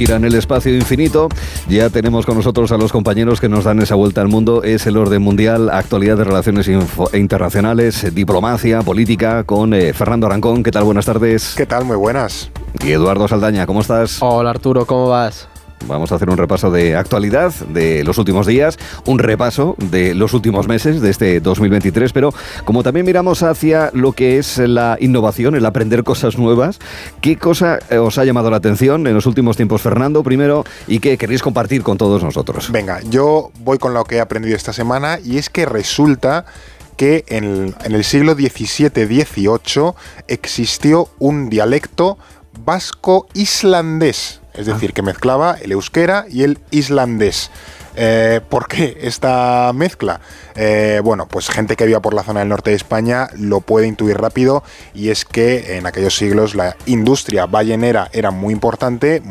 gira en el espacio infinito. Ya tenemos con nosotros a los compañeros que nos dan esa vuelta al mundo. Es el orden mundial, actualidad de relaciones internacionales, diplomacia, política, con eh, Fernando Arancón. ¿Qué tal? Buenas tardes. ¿Qué tal? Muy buenas. Y Eduardo Saldaña, ¿cómo estás? Hola Arturo, ¿cómo vas? Vamos a hacer un repaso de actualidad de los últimos días, un repaso de los últimos meses de este 2023, pero como también miramos hacia lo que es la innovación, el aprender cosas nuevas, ¿qué cosa eh, os ha llamado la atención en los últimos tiempos, Fernando, primero, y qué queréis compartir con todos nosotros? Venga, yo voy con lo que he aprendido esta semana y es que resulta que en, en el siglo XVII-XVIII existió un dialecto vasco-islandés es decir, que mezclaba el euskera y el islandés. Eh, ¿Por qué esta mezcla? Eh, bueno, pues gente que viva por la zona del norte de España lo puede intuir rápido y es que en aquellos siglos la industria ballenera era muy importante,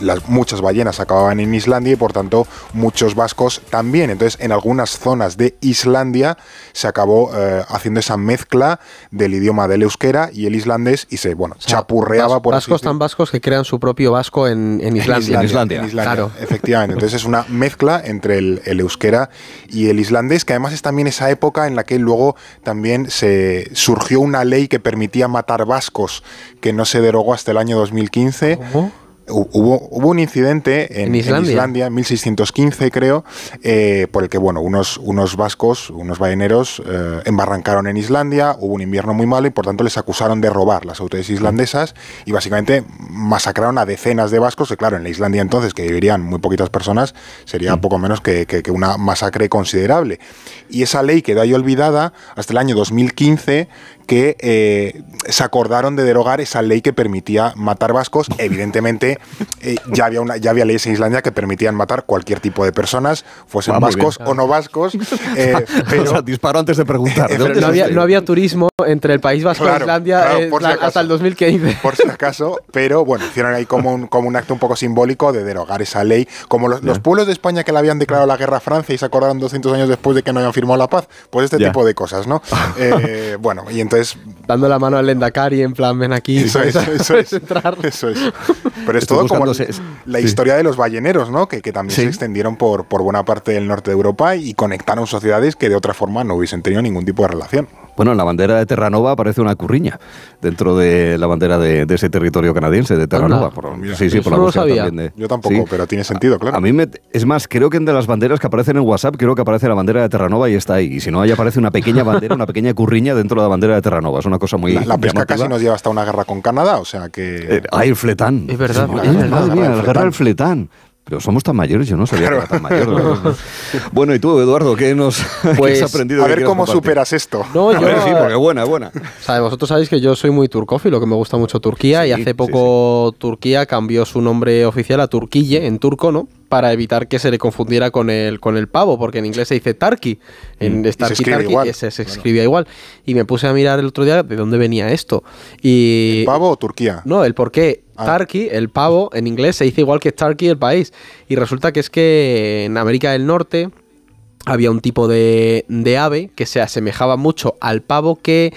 las, muchas ballenas acababan en Islandia y por tanto muchos vascos también. Entonces en algunas zonas de Islandia se acabó eh, haciendo esa mezcla del idioma del euskera y el islandés y se, bueno, chapurreaba por Vascos tan vascos que crean su propio vasco en, Islandia. En Islandia, claro. efectivamente. Entonces es una mezcla entre el, euskera y el islandés que además es también esa época en la que luego también se surgió una ley que permitía matar vascos que no se derogó hasta el año 2015. Hubo, hubo, un incidente en, Islandia? en 1615 creo, eh, por el que bueno, unos, unos vascos, unos balleneros, eh, embarrancaron en Islandia, hubo un invierno muy malo y por tanto les acusaron de robar las autoridades islandesas y básicamente masacraron a decenas de vascos, que claro, en la Islandia entonces, que vivirían muy poquitas personas, sería mm. poco menos que, que, una masacre considerable. Y esa ley quedó ahí olvidada hasta el año 2015 que eh, se acordaron de derogar esa ley que permitía matar vascos. Evidentemente, eh, ya, había una, ya había leyes en Islandia que permitían matar cualquier tipo de personas, fuesen vascos o no vascos. Eh, pero, disparo antes de preguntar. no, había, no, había, turismo entre el País Vasco y Islandia hasta el 2015. Por si acaso, pero bueno, hicieron ahí como un, como un acto un poco simbólico de derogar esa ley. Como los, pueblos de España que le habían declarado la guerra a Francia y se acordaron 200 años después de que no habían firmado la paz, pues este tipo de cosas, ¿no? bueno, y entonces Dando la mano al Endacari en plan, ven aquí. Eso es, eso es. Eso es. Pero es todo como la historia de los balleneros, ¿no? Que, también se extendieron por, por buena parte del norte de Europa y conectaron sociedades que de otra forma no hubiesen tenido ningún tipo de relación. Bueno, en la bandera de Terranova aparece una curriña dentro de la bandera de, ese territorio canadiense de Terranova. sí, sí, por la no sabía. También Yo tampoco, pero tiene sentido, claro. A mí me, es más, creo que en de las banderas que aparecen en WhatsApp, creo que aparece la bandera de Terranova y está ahí. Y si no, ahí aparece una pequeña bandera, una pequeña curriña dentro de la bandera de Terranova. Es una cosa muy. La, pesca casi nos lleva hasta una guerra con Canadá, o sea que. Eh, ah, el fletán. Es verdad. la guerra del fletán. Pero somos tan mayores, yo no sabía que era tan mayor. bueno, y tú, Eduardo, ¿qué nos pues, has aprendido? A ver cómo superas esto. No, yo, sí, porque buena, buena. O vosotros sabéis que yo soy muy turcófilo, que me gusta mucho Turquía, y hace poco Turquía cambió su nombre oficial a Turquille, en turco, ¿no? para evitar que se le confundiera con el, con el pavo, porque en inglés se dice Tarki, en mm. Starky se Tarki igual. Se, escribía igual. Y me puse a mirar el otro día de dónde venía esto. Y, ¿El pavo o Turquía? No, el por qué. Ah. Tarki, el pavo, en inglés se dice igual que Tarki, el país. Y resulta que es que en América del Norte había un tipo de, de ave que se asemejaba mucho al pavo que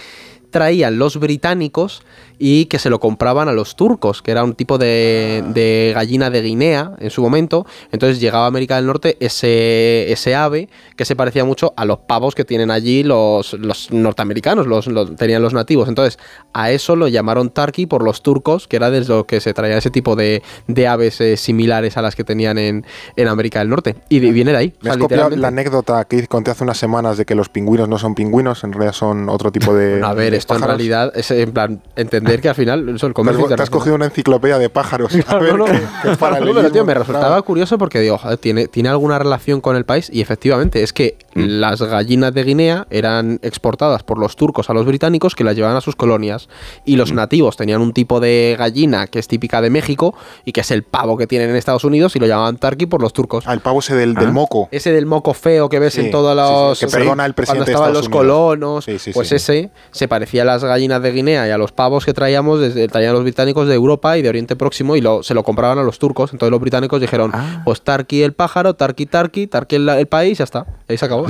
traían los británicos y que se lo compraban a los turcos, que era un tipo de, gallina de Guinea en su momento. Entonces llegaba a América del Norte ese, ese ave que se parecía mucho a los pavos que tienen allí los, los norteamericanos, los, tenían los nativos. Entonces a eso lo llamaron Tarki por los turcos, que era de lo que se traía ese tipo de, aves eh, similares a las que tenían en, América del Norte. Y viene de ahí. ¿Me has copiado la anécdota que conté hace unas semanas de que los pingüinos no son pingüinos, en realidad son otro tipo de. a ver, esto en realidad es en plan entender que al final el comercio Te has cogido una enciclopedia de pájaros. me resultaba curioso porque digo, ¿tiene, tiene alguna relación con el país y efectivamente es que mm. las gallinas de Guinea eran exportadas por los turcos a los británicos que las llevaban a sus colonias y los mm. nativos tenían un tipo de gallina que es típica de México y que es el pavo que tienen en Estados Unidos y lo llamaban turkey por los turcos. Ah, el pavo ese del, del ah. moco. Ese del moco feo que ves en todos los... que perdona el presidente cuando estaban los colonos. pues ese se parecía a las gallinas de Guinea y a los pavos que traíamos desde traían los británicos de Europa y de Oriente Próximo y lo, se lo compraban a los turcos. Entonces los británicos dijeron, ah. pues Tarki el pájaro, Tarki Tarki, Tarki el, país, ya está. Ahí se acabó.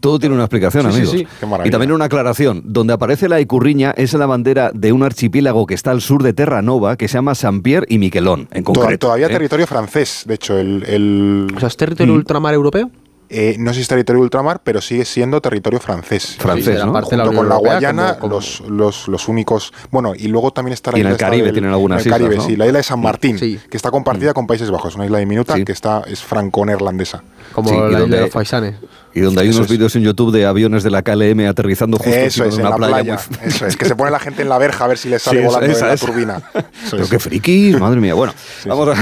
Todo tiene una explicación, Sí, sí, amigos. sí. Qué maravilla. Y también una aclaración. Donde aparece la Icurriña es la bandera de un archipiélago que está al sur de Terranova, que se llama Saint-Pierre y Miquelón, en concreto. todavía ¿eh? territorio francés, de hecho, el, el- O sea, ¿es territorio Mm. ultramar europeo? Eh, no sé si es territorio ultramar, pero sigue siendo territorio francés. Francés, Sí, ¿no? parte de la Junto con la Guayana, como- como- Los, los, los únicos. Bueno, y luego también está la Y en isla el Caribe del- tienen algunas en el Caribe, islas, ¿no? sí, la isla de San Martín, Sí. que está compartida con Países Bajos, una isla diminuta Sí. que está es franco-neerlandesa. Como la isla de los faisanes. Y donde hay Eso unos vídeos en YouTube de aviones de la KLM aterrizando justo Eso es, en una la playa. playa. muy- Eso es, que se pone la gente en la verja a ver si le sale Sí, volando esa de la turbina. Eso Pero qué frikis, madre mía. Bueno, vamos, A,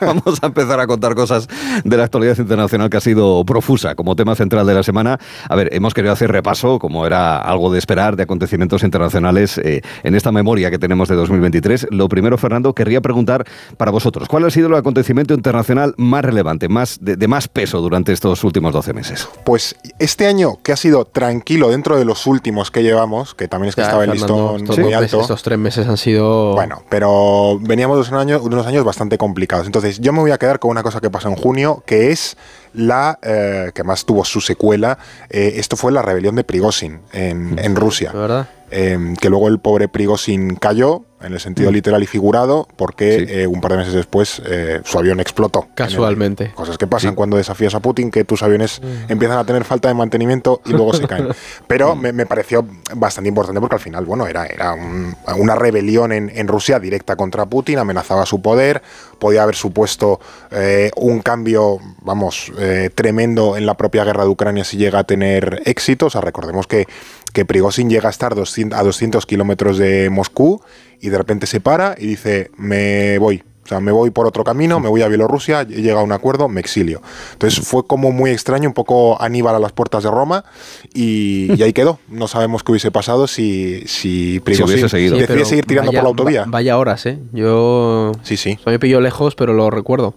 vamos a empezar a contar cosas de la actualidad internacional que ha sido profusa como tema central de la semana. A ver, hemos querido hacer repaso, como era algo de esperar, de acontecimientos internacionales eh, en esta memoria que tenemos de 2023. Lo primero, Fernando, querría preguntar para vosotros, ¿cuál ha sido el acontecimiento internacional más relevante, más de, de más peso durante estos últimos 12 meses? Pues este año que ha sido tranquilo dentro de los últimos que llevamos, que también es que Ya, estaba el listón estos, muy meses- estos tres meses han sido. Bueno, pero veníamos de unos, años, de unos años bastante complicados. Entonces, yo me voy a quedar con una cosa que pasó en junio, que es la eh, que más tuvo su secuela. eh, esto fue la rebelión de Prigozhin en, en Rusia. ¿de verdad? Eh, que luego el pobre Prigozhin cayó, en el sentido literal y figurado, porque Sí. eh, un par de meses después eh, su avión explotó. el- Casualmente. cosas que pasan Sí. cuando desafías a Putin, que tus aviones empiezan a tener falta de mantenimiento y luego se caen. Pero me, me pareció bastante importante porque al final, bueno, era, era un- una rebelión en, en Rusia directa contra Putin, amenazaba su poder, podía haber supuesto eh, un cambio, vamos, tremendo en la propia guerra de Ucrania si llega a tener éxito. O sea, recordemos que, que Prigozhin llega a estar 200 a 200 kilómetros de Moscú y de repente se para y dice, me voy. O sea, me voy por otro camino, me voy a Bielorrusia, he llegado a un acuerdo, me exilio. Entonces fue como muy extraño, un poco Aníbal a las puertas de Roma y, y ahí quedó. No sabemos qué hubiese pasado si, si Prigozhin hubiese seguido. decide pero seguir tirando vaya- por la autovía. va- vaya horas, ¿eh? Yo. Sí, sí. Eso me pilló lejos, pero lo recuerdo.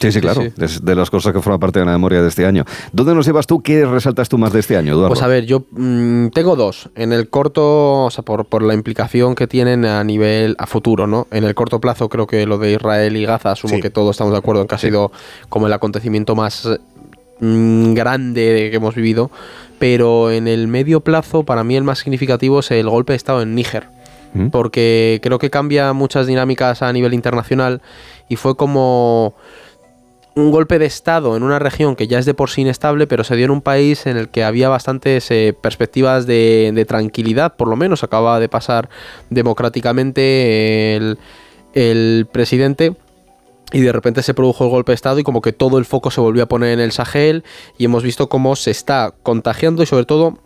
Sí, sí, claro. sí. Es de las cosas que forman parte de la memoria de este año. ¿Dónde nos llevas tú? ¿Qué resaltas tú más de este año, Eduardo? Pues a ver, yo mm, tengo dos. En el corto, o sea, por, por la implicación que tienen a nivel a futuro, ¿no? En el corto plazo creo que lo de Israel y Gaza, asumo Sí. que todos estamos de acuerdo en que ha sido como el acontecimiento más mm, grande que hemos vivido. Pero en el medio plazo, para mí el más significativo es el golpe de Estado en Níger. ¿Mm? Porque creo que cambia muchas dinámicas a nivel internacional y fue como un golpe de Estado en una región que ya es de por sí inestable, pero se dio en un país en el que había bastantes eh, perspectivas de, de tranquilidad, por lo menos acaba de pasar democráticamente el, presidente. Y de repente se produjo el golpe de Estado y como que todo el foco se volvió a poner en el Sahel y hemos visto cómo se está contagiando y sobre todo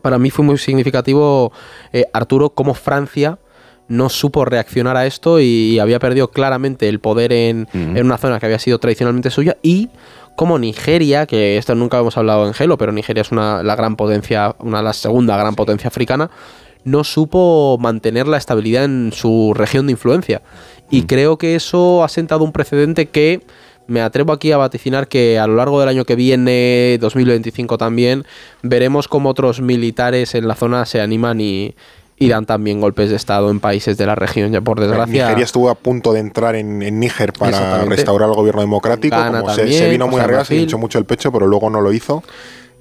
para mí fue muy significativo, eh, Arturo, cómo Francia no supo reaccionar a esto y había perdido claramente el poder en, en una zona que había sido tradicionalmente suya. Y como Nigeria, que esto nunca hemos hablado en Gelo, pero Nigeria es una, la gran potencia, una la segunda gran potencia africana, no supo mantener la estabilidad en su región de influencia. Y creo que eso ha sentado un precedente que me atrevo aquí a vaticinar que a lo largo del año que viene, 2025 también, veremos cómo otros militares en la zona se animan y, y dan también golpes de Estado en países de la región. Ya por desgracia. Nigeria estuvo a punto de entrar en, en Níger para restaurar el gobierno democrático. Como se, vino muy arriba, se hinchó mucho el pecho, pero luego no lo hizo.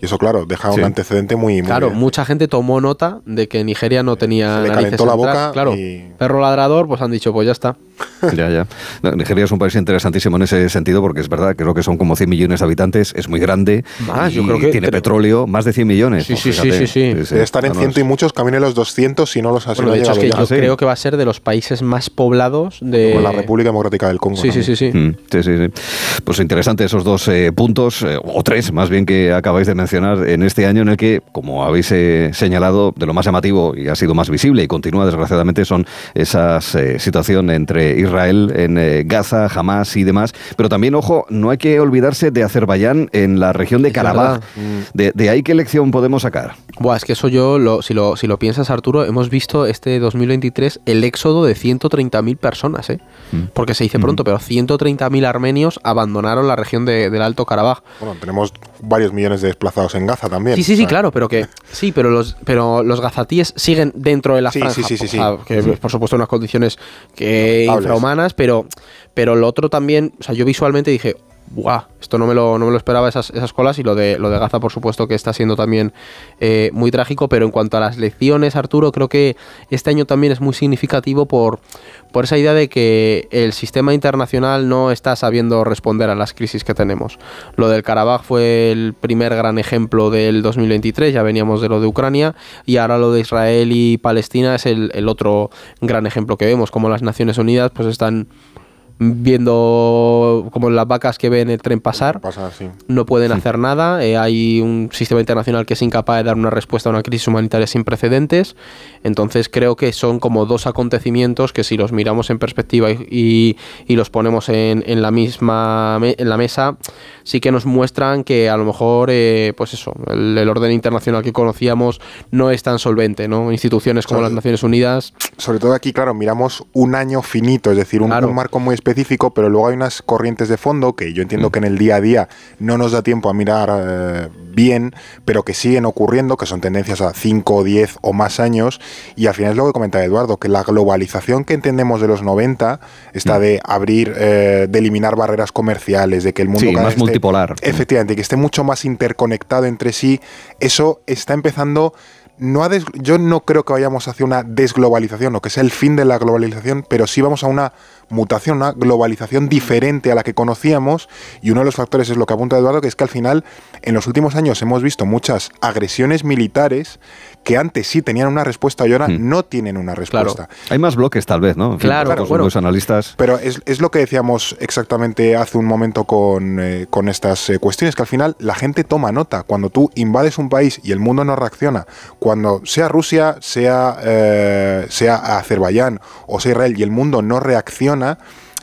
Y eso, claro, deja Sí. un antecedente muy, muy Claro, bien. mucha gente tomó nota de que Nigeria no tenía Se le calentó la boca Claro, y- perro ladrador, pues han dicho, pues ya está. Ya, ya. No, Nigeria es un país interesantísimo en ese sentido porque es verdad, creo que son como 100 millones de habitantes, es muy grande. Más, y yo creo que Tiene tre- petróleo, más de 100 millones. Sí, Pues sí, sí, sí, sí. Debe estar en ciento y muchos, camine los 200 si no los ha si Bueno, de hecho es que yo sí. creo que va a ser de los países más poblados de... Con la República Democrática del Congo. Sí, sí, también. sí, sí. Mm, Sí, sí, sí. Pues interesante esos dos eh, puntos, eh, o tres más bien que acabáis de mencionar en este año en el que, como habéis eh, señalado, de lo más llamativo y ha sido más visible y continúa desgraciadamente son esas eh, situación entre Israel en eh, Gaza, Hamas y demás. Pero también, ojo, no hay que olvidarse de Azerbaiyán en la región de Karabaj. verdad. De, de ahí qué lección podemos sacar? Buah, es que eso yo, lo, si, lo, si lo piensas, Arturo, hemos visto este 2023 el éxodo de 130.000 personas, ¿eh? Mm. Porque se dice pronto, pero 130.000 armenios abandonaron la región de- del Alto Karabaj. Bueno, tenemos varios millones de desplazados en Gaza también. Sí, sí, sí, claro, pero que sí, pero los pero los gazatíes siguen dentro de la Sí, franja, sí, sí, sí, o sea, sí. que por supuesto unas condiciones que infrahumanas, pero pero lo otro también, o sea, yo visualmente dije, ¡buah! Esto no me lo, no me lo esperaba esas, esas colas y lo de, lo de Gaza, por supuesto, que está siendo también eh, muy trágico, pero en cuanto a las lecciones, Arturo, creo que este año también es muy significativo por, por esa idea de que el sistema internacional no está sabiendo responder a las crisis que tenemos. Lo del Karabaj fue el primer gran ejemplo del 2023, ya veníamos de lo de Ucrania, y ahora lo de Israel y Palestina es el, el otro gran ejemplo que vemos, como las Naciones Unidas pues están viendo como las vacas que ven el tren pasar, no pueden hacer nada. Eh, hay un sistema internacional que es incapaz de dar una respuesta a una crisis humanitaria sin precedentes. Entonces creo que son como dos acontecimientos que si los miramos en perspectiva y, y, los ponemos en, en, la misma en la mesa, sí que nos muestran que a lo mejor, eh, pues eso, el, el, orden internacional que conocíamos no es tan solvente, ¿no? Instituciones como sobre, las Naciones Unidas. Sobre todo aquí, claro, miramos un año finito, es decir, un, claro. un marco muy específico, pero luego hay unas corrientes de fondo que yo entiendo mm. que en el día a día no nos da tiempo a mirar eh, bien, pero que siguen ocurriendo, que son tendencias a 5, 10 o más años, y al final es lo que comentaba Eduardo, que la globalización que entendemos de los 90, está mm. de abrir, eh, de eliminar barreras comerciales, de que el mundo sí, más multipolar. Efectivamente, que esté mucho más interconectado entre sí, eso está empezando no ha yo no creo que vayamos hacia una desglobalización o que sea el fin de la globalización, pero sí vamos a una mutación, una globalización diferente a la que conocíamos y uno de los factores es lo que apunta Eduardo, que es que al final en los últimos años hemos visto muchas agresiones militares que antes sí tenían una respuesta y ahora hmm. no tienen una respuesta. Claro. Hay más bloques tal vez, ¿no? En claro, fin, claro bueno. los analistas. Pero es, es, lo que decíamos exactamente hace un momento con, eh, con estas eh, cuestiones, que al final la gente toma nota. Cuando tú invades un país y el mundo no reacciona, cuando sea Rusia, sea, eh, sea Azerbaiyán o sea Israel y el mundo no reacciona,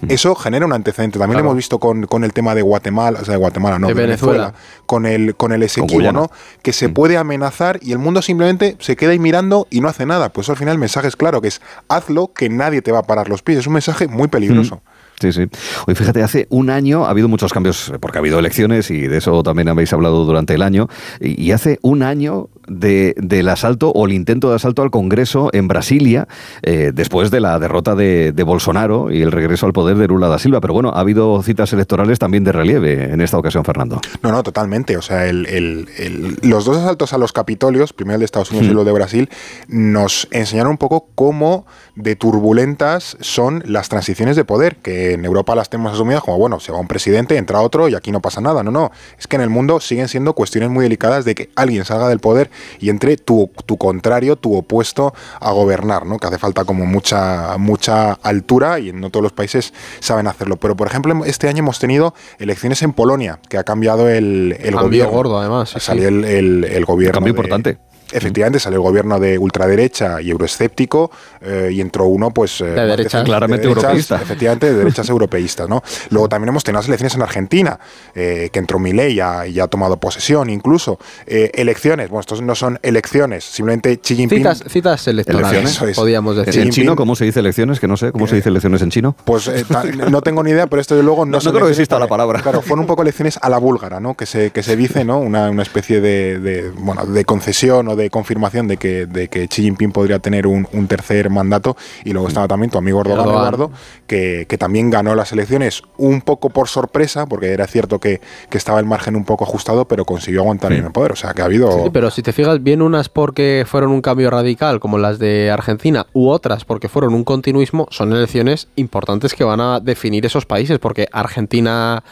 eso genera un antecedente. También claro. lo hemos visto con, con, el tema de Guatemala, o sea, de Guatemala, no, de Venezuela, Venezuela, con el, con el Esequibo, ¿no? Que se mm. puede amenazar y el mundo simplemente se queda ahí mirando y no hace nada. Pues al final el mensaje es claro, que es hazlo, que nadie te va a parar los pies. Es un mensaje muy peligroso. Mm. Sí, sí. Hoy fíjate, hace un año ha habido muchos cambios, porque ha habido elecciones y de eso también habéis hablado durante el año. Y hace un año de, del asalto o el intento de asalto al Congreso en Brasilia, eh, después de la derrota de, de, Bolsonaro y el regreso al poder de Lula da Silva. Pero bueno, ha habido citas electorales también de relieve en esta ocasión, Fernando. No, no, totalmente. O sea, el, el, el, los dos asaltos a los Capitolios, primero el de Estados Unidos y luego de Brasil, nos enseñaron un poco cómo de turbulentas son las transiciones de poder, que en Europa las tenemos asumidas como, bueno, se va un presidente, entra otro y aquí no pasa nada. No, no. Es que en el mundo siguen siendo cuestiones muy delicadas de que alguien salga del poder y entre tu, tu contrario, tu opuesto a gobernar, ¿no? Que hace falta como mucha, mucha altura y no todos los países saben hacerlo. Pero, por ejemplo, este año hemos tenido elecciones en Polonia, que ha cambiado el, el Cambio gobierno. gordo, además. Sí, Salió sí. el, el, el, gobierno. Un cambio de, importante efectivamente salió el gobierno de ultraderecha y euroescéptico eh, y entró uno pues de derecha claramente de derechas, europeísta. efectivamente de derechas europeístas no luego también hemos tenido las elecciones en Argentina eh, que entró Milei y ha, y ha tomado posesión incluso. Eh, elecciones bueno estos no son elecciones simplemente Xi Jinping citas, citas electorales es. podríamos decir. En chino cómo se dice elecciones que no sé cómo se dice elecciones en chino pues eh, no tengo ni idea pero esto de luego no, no, no creo que exista la palabra. claro fueron un poco elecciones a la búlgara no que se que se dice no una, una especie de, de bueno de concesión o de confirmación de que, de que Xi Jinping podría tener un, un, tercer mandato. Y luego estaba también tu amigo Erdogan, Eduardo, que, que, también ganó las elecciones un poco por sorpresa, porque era cierto que, que estaba el margen un poco ajustado, pero consiguió aguantar sí. en el poder. O sea, que ha habido... Sí, pero si te fijas, bien unas porque fueron un cambio radical, como las de Argentina, u otras porque fueron un continuismo, son elecciones importantes que van a definir esos países, porque Argentina...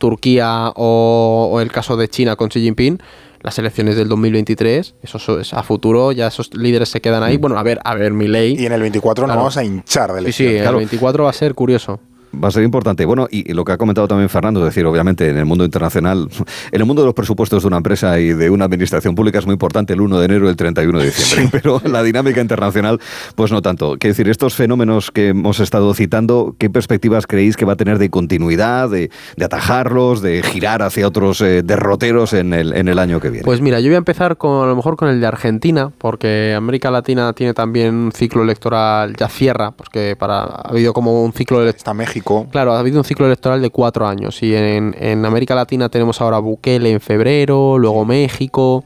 Turquía o, o el caso de China con Xi Jinping, las elecciones del 2023, eso es a futuro, ya esos líderes se quedan ahí. Bueno, a ver, a ver, mi ley. Y en el 24 claro. nos vamos a hinchar de elecciones. Sí, sí, claro. el 24 va a ser curioso. Va a ser importante. Bueno, y lo que ha comentado también Fernando, es decir, obviamente en el mundo internacional, en el mundo de los presupuestos de una empresa y de una administración pública es muy importante el 1 de enero y el 31 de diciembre, sí. pero la dinámica internacional, pues no tanto. Quiero decir, estos fenómenos que hemos estado citando, ¿qué perspectivas creéis que va a tener de continuidad, de, de atajarlos, de girar hacia otros eh, derroteros en el, en el año que viene? Pues mira, yo voy a empezar con a lo mejor con el de Argentina, porque América Latina tiene también un ciclo electoral, ya cierra, porque para, ha habido como un ciclo electoral. Está México Claro, ha habido un ciclo electoral de cuatro años y en, en América Latina tenemos ahora Bukele en febrero, luego México.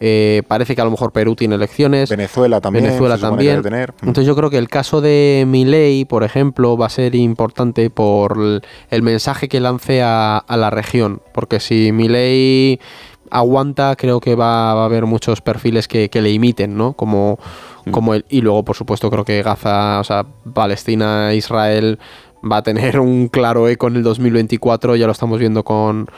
Eh, parece que a lo mejor Perú tiene elecciones. Venezuela también. Venezuela también. Tener. Mm. Entonces yo creo que el caso de Milei, por ejemplo, va a ser importante por el mensaje que lance a, la región. Porque si Milei aguanta, creo que va, a haber muchos perfiles que, le imiten, ¿no? Como, mm. como él. Y luego, por supuesto, creo que Gaza, o sea, Palestina, Israel va a tener un claro eco en el 2024, ya lo estamos viendo con,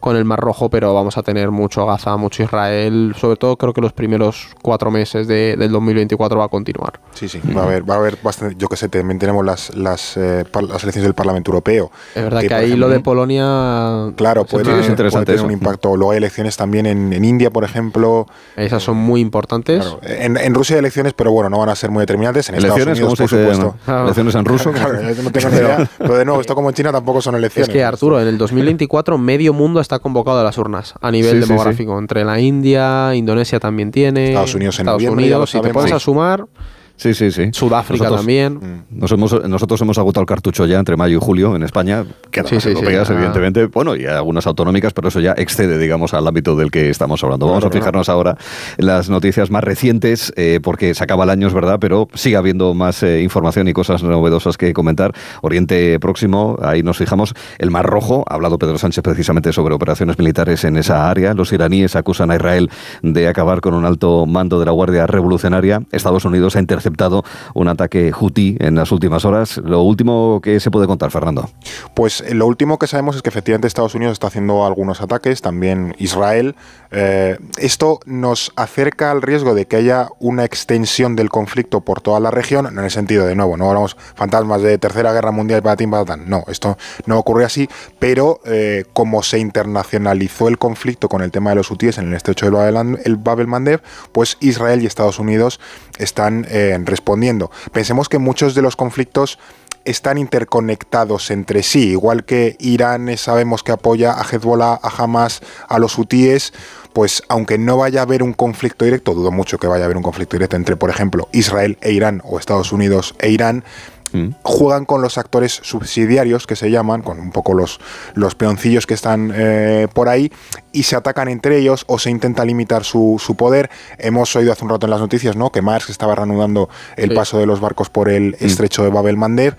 con el Mar Rojo, pero vamos a tener mucho Gaza, mucho Israel. Sobre todo creo que los primeros cuatro meses de, del 2024 va a continuar. Sí, sí, va a haber, va a haber bastante, yo que sé, también tenemos las, las, eh, las elecciones del Parlamento Europeo. Es verdad que, ahí lo de Polonia... Claro, puede, tener, interesante tener un impacto. Luego hay elecciones también en, en India, por ejemplo. Esas son muy importantes. Claro, en, en, Rusia hay elecciones, pero bueno, no van a ser muy determinantes. En ¿Elecciones? Estados Unidos, por supuesto. ¿Elecciones en ruso? claro, no tengo ni idea. Pero de nuevo, esto como en China tampoco son elecciones. Es que Arturo, en el 2024 medio mundo está convocado a las urnas a nivel demográfico. Entre la India, Indonesia también tiene. Estados Unidos en Estados Unidos, si te pones a sumar, Sí, sí, sí. Sudáfrica también. Mm. Nos hemos, nosotros hemos agotado el cartucho ya entre mayo y julio en España, que las europeas, evidentemente, bueno, y algunas autonómicas, pero eso ya excede, digamos, al ámbito del que estamos hablando. Vamos a fijarnos ahora en las noticias más recientes, eh, porque se acaba el año, es verdad, pero sigue habiendo más eh, información y cosas novedosas que comentar. Oriente Próximo, ahí nos fijamos. El Mar Rojo, ha hablado Pedro Sánchez precisamente sobre operaciones militares en esa área. Los iraníes acusan a Israel de acabar con un alto mando de la Guardia Revolucionaria. Estados Unidos ha un ataque hutí en las últimas horas. Lo último que se puede contar, Fernando. Pues eh, lo último que sabemos es que efectivamente Estados Unidos está haciendo algunos ataques, también Israel. Eh, esto nos acerca al riesgo de que haya una extensión del conflicto por toda la región, en el sentido de nuevo, no hablamos fantasmas de Tercera Guerra Mundial para para No, esto no ocurre así, pero eh, como se internacionalizó el conflicto con el tema de los hutíes en el estrecho del Babel Mandeb, pues Israel y Estados Unidos están respondiendo. Pensemos que muchos de los conflictos están interconectados entre sí, igual que Irán sabemos que apoya a Hezbollah, a Hamas, a los hutíes, pues aunque no vaya a haber un conflicto directo, dudo mucho que vaya a haber un conflicto directo entre, por ejemplo, Israel e Irán o Estados Unidos e Irán, Mm. juegan con los actores subsidiarios que se llaman, con un poco los, los peoncillos que están eh, por ahí, y se atacan entre ellos o se intenta limitar su, poder. Hemos oído hace un rato en las noticias ¿no? que Marx estaba reanudando el paso de los barcos por el mm. estrecho de Babel Mandeb.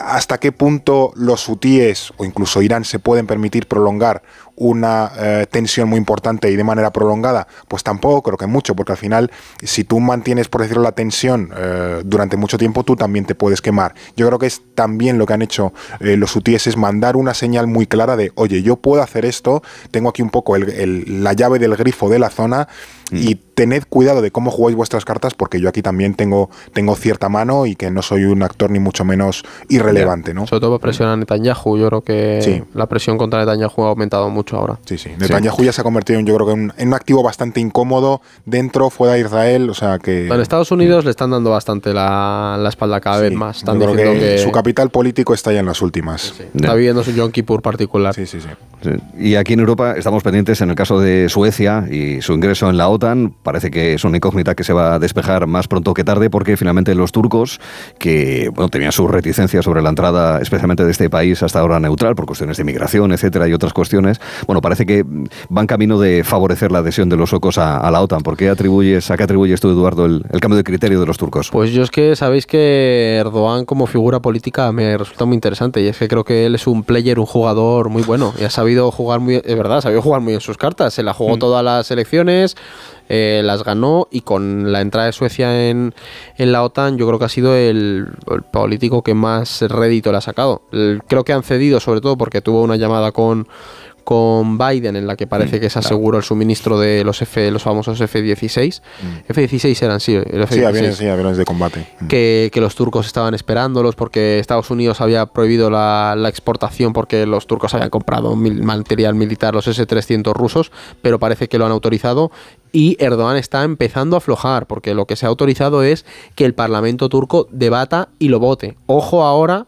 ¿Hasta qué punto los hutíes o incluso Irán se pueden permitir prolongar una eh, tensión muy importante y de manera prolongada? Pues tampoco creo que mucho, porque al final, si tú mantienes, por decirlo, la tensión eh, durante mucho tiempo, tú también te puedes quemar. Yo creo que es también lo que han hecho eh, los hutíes, es mandar una señal muy clara de, oye, yo puedo hacer esto, tengo aquí un poco la llave del grifo de la zona y mm. tened cuidado de cómo jugáis vuestras cartas porque yo aquí también tengo, tengo cierta mano y que no soy un actor ni mucho menos irrelevante, ¿no? Sobre todo presión a Netanyahu, yo creo que la presión contra Netanyahu ha aumentado mucho ahora. Sí, sí. Netanyahu ya se ha convertido en, yo creo que en, un activo bastante incómodo dentro, fuera de Israel, o sea que... En Estados Unidos le están dando bastante la, espalda cada vez más. Están yo creo que, su capital político está ya en las últimas. Está viviendo su Yom Kippur particular. Sí, sí, sí. Y aquí en Europa estamos pendientes en el caso de Suecia y su ingreso en la OTAN. Parece que es una incógnita que se va a despejar más pronto que tarde porque finalmente los turcos, que bueno, tenían su reticencia sobre la entrada especialmente de este país hasta ahora neutral por cuestiones de inmigración, etcétera, y otras cuestiones, bueno, parece que van camino de favorecer la adhesión de los suecos a, la OTAN. ¿Por qué atribuyes, a qué atribuyes tú, Eduardo, el, cambio de criterio de los turcos? Pues yo es que sabéis que Erdogan como figura política me resulta muy interesante y es que creo que él es un player, un jugador muy bueno y ha sabido jugar muy, es verdad, sabido jugar muy bien sus cartas, se la jugó mm. todas las elecciones, eh, las ganó y con la entrada de Suecia en, la OTAN yo creo que ha sido el, político que más rédito le ha sacado. creo que han cedido sobre todo porque tuvo una llamada con con Biden en la que parece mm, que se aseguró el suministro de los F, los famosos F-16. Mm. F-16 eran, sí, el F -16, sí, aviones, de combate. Mm. Que, los turcos estaban esperándolos porque Estados Unidos había prohibido la, exportación porque los turcos habían comprado material militar, los S-300 rusos, pero parece que lo han autorizado y Erdogan está empezando a aflojar porque lo que se ha autorizado es que el Parlamento turco debata y lo vote. Ojo ahora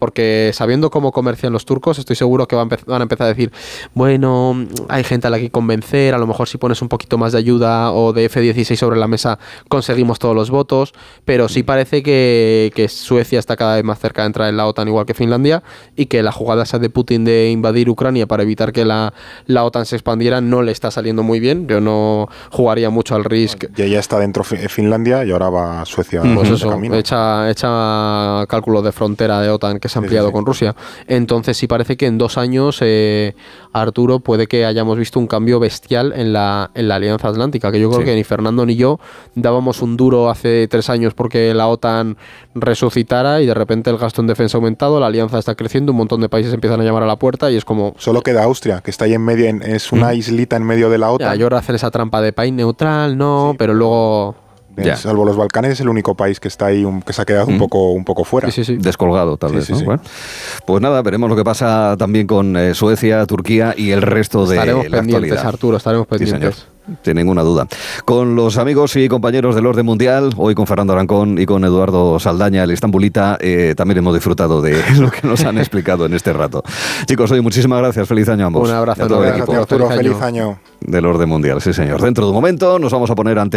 porque sabiendo cómo comercian los turcos, estoy seguro que van, a empezar a decir, bueno, hay gente a la que convencer, a lo mejor si pones un poquito más de ayuda o de F-16 sobre la mesa conseguimos todos los votos, pero sí parece que, que Suecia está cada vez más cerca de entrar en la OTAN igual que Finlandia y que la jugada esa de Putin de invadir Ucrania para evitar que la, la OTAN se expandiera no le está saliendo muy bien. Yo no jugaría mucho al risk. Ya ya está dentro Finlandia y ahora va Suecia. Pues eso, echa, echa cálculos de frontera de OTAN que se ha ampliado con Rusia. Entonces sí parece que en dos años, eh, Arturo, puede que hayamos visto un cambio bestial en la, en la Alianza Atlántica, que yo creo que ni Fernando ni yo dábamos un duro hace tres años porque la OTAN resucitara y de repente el gasto en defensa ha aumentado, la alianza está creciendo, un montón de países empiezan a llamar a la puerta y es como... Solo queda Austria, que está ahí en medio, es una islita en medio de la OTAN. Ya, yo hacer esa trampa de país neutral, no, pero luego Salvo los Balcanes, es el único país que está ahí, que se ha quedado un, poco, un poco fuera. Sí, sí, Descolgado, tal vez. pues nada, veremos lo que pasa también con eh, Suecia, Turquía y el resto de estaremos la pendientes, Arturo, estaremos pendientes. Sin ninguna duda. Con los amigos y compañeros del Orden Mundial, hoy con Fernando Arancón y con Eduardo Saldaña, el Estambulita, eh, también hemos disfrutado de lo que nos han explicado en este rato. Chicos, hoy muchísimas gracias. Feliz año a ambos. Un abrazo a todo el equipo. Arturo, feliz año. Del Orden Mundial, sí señor. Dentro de un momento nos vamos a poner ante